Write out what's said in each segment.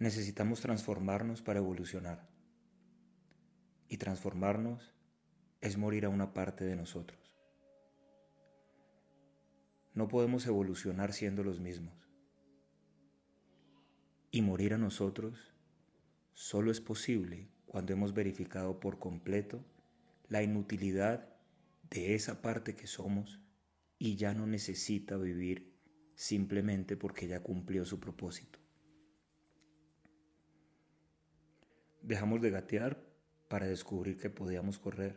necesitamos transformarnos para evolucionar. Y transformarnos es morir a una parte de nosotros. No podemos evolucionar siendo los mismos. Y morir a nosotros solo es posible cuando hemos verificado por completo la inutilidad de esa parte que somos y ya no necesita vivir simplemente porque ya cumplió su propósito. Dejamos de gatear para descubrir que podíamos correr.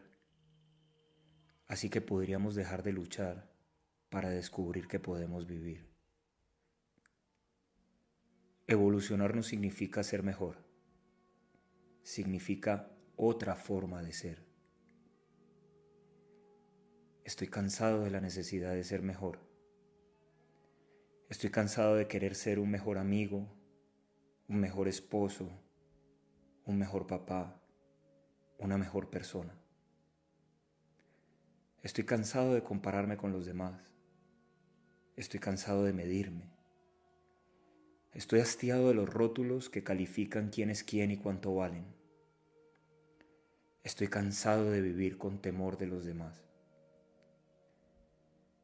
Así que podríamos dejar de luchar para descubrir que podemos vivir. Evolucionar no significa ser mejor, significa otra forma de ser. Estoy cansado de la necesidad de ser mejor. Estoy cansado de querer ser un mejor amigo, un mejor esposo, un mejor papá, una mejor persona. Estoy cansado de compararme con los demás. Estoy cansado de medirme. Estoy hastiado de los rótulos que califican quién es quién y cuánto valen. Estoy cansado de vivir con temor de los demás.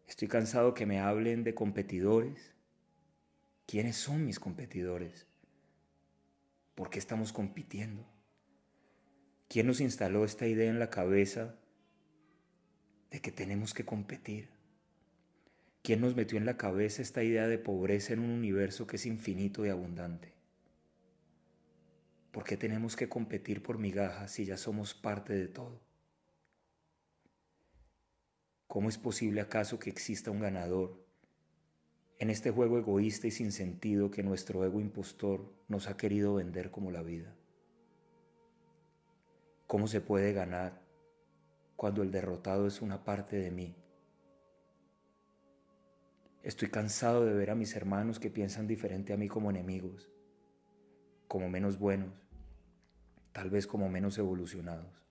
Estoy cansado que me hablen de competidores. ¿Quiénes son mis competidores? ¿Por qué estamos compitiendo? ¿Quién nos instaló esta idea en la cabeza de que tenemos que competir? ¿Quién nos metió en la cabeza esta idea de pobreza en un universo que es infinito y abundante? ¿Por qué tenemos que competir por migajas si ya somos parte de todo? ¿Cómo es posible acaso que exista un ganador en este juego egoísta y sin sentido que nuestro ego impostor nos ha querido vender como la vida. ¿Cómo se puede ganar cuando el derrotado es una parte de mí? Estoy cansado de ver a mis hermanos que piensan diferente a mí como enemigos, como menos buenos, tal vez como menos evolucionados.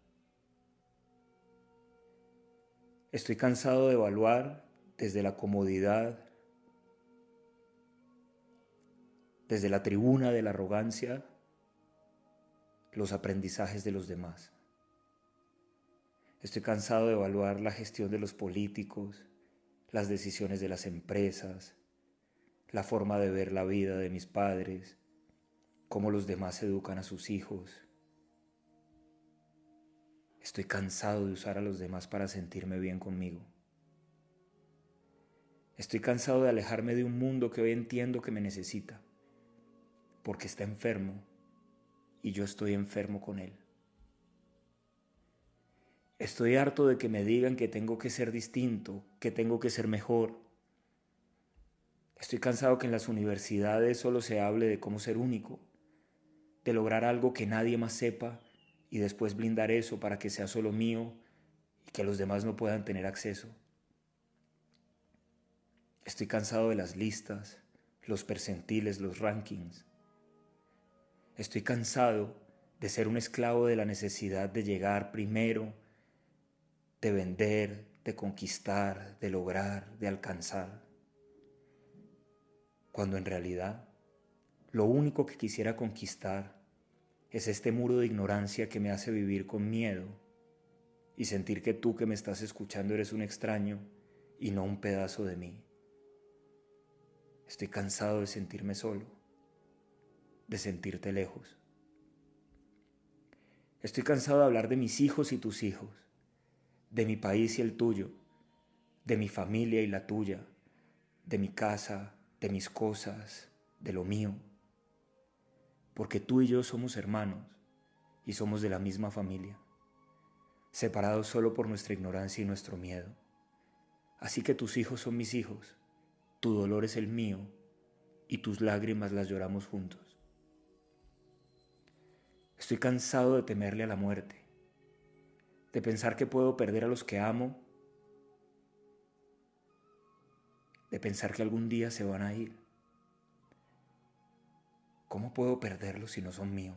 Estoy cansado de evaluar desde la comodidad desde la tribuna de la arrogancia los aprendizajes de los demás. Estoy cansado de evaluar la gestión de los políticos, las decisiones de las empresas, la forma de ver la vida de mis padres, cómo los demás educan a sus hijos. Estoy cansado de usar a los demás para sentirme bien conmigo. Estoy cansado de alejarme de un mundo que hoy entiendo que me necesita porque está enfermo y yo estoy enfermo con él. Estoy harto de que me digan que tengo que ser distinto, que tengo que ser mejor. Estoy cansado que en las universidades solo se hable de cómo ser único, de lograr algo que nadie más sepa y después blindar eso para que sea solo mío y que los demás no puedan tener acceso. Estoy cansado de las listas, los percentiles, los rankings. Estoy cansado de ser un esclavo de la necesidad de llegar primero, de vender, de conquistar, de lograr, de alcanzar. Cuando en realidad lo único que quisiera conquistar es este muro de ignorancia que me hace vivir con miedo y sentir que tú que me estás escuchando eres un extraño y no un pedazo de mí. Estoy cansado de sentirme solo de sentirte lejos. Estoy cansado de hablar de mis hijos y tus hijos, de mi país y el tuyo, de mi familia y la tuya, de mi casa, de mis cosas, de lo mío. Porque tú y yo somos hermanos y somos de la misma familia, separados solo por nuestra ignorancia y nuestro miedo. Así que tus hijos son mis hijos, tu dolor es el mío y tus lágrimas las lloramos juntos. Estoy cansado de temerle a la muerte, de pensar que puedo perder a los que amo, de pensar que algún día se van a ir. ¿Cómo puedo perderlos si no son míos?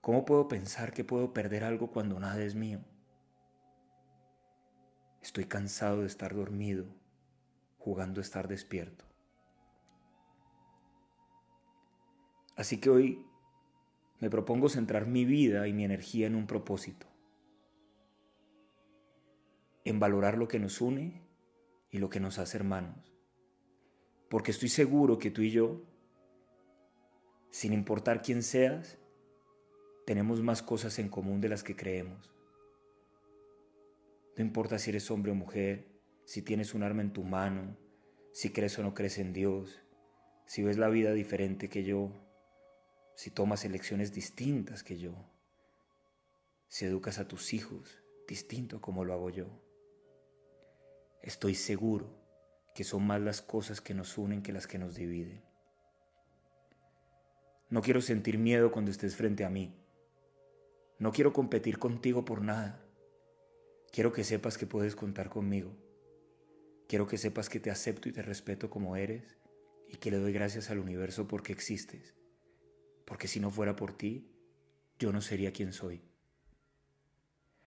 ¿Cómo puedo pensar que puedo perder algo cuando nada es mío? Estoy cansado de estar dormido, jugando a estar despierto. Así que hoy me propongo centrar mi vida y mi energía en un propósito, en valorar lo que nos une y lo que nos hace hermanos. Porque estoy seguro que tú y yo, sin importar quién seas, tenemos más cosas en común de las que creemos. No importa si eres hombre o mujer, si tienes un arma en tu mano, si crees o no crees en Dios, si ves la vida diferente que yo, si tomas elecciones distintas que yo, si educas a tus hijos distinto como lo hago yo. Estoy seguro que son más las cosas que nos unen que las que nos dividen. No quiero sentir miedo cuando estés frente a mí. No quiero competir contigo por nada. Quiero que sepas que puedes contar conmigo. Quiero que sepas que te acepto y te respeto como eres y que le doy gracias al universo porque existes porque si no fuera por ti, yo no sería quien soy.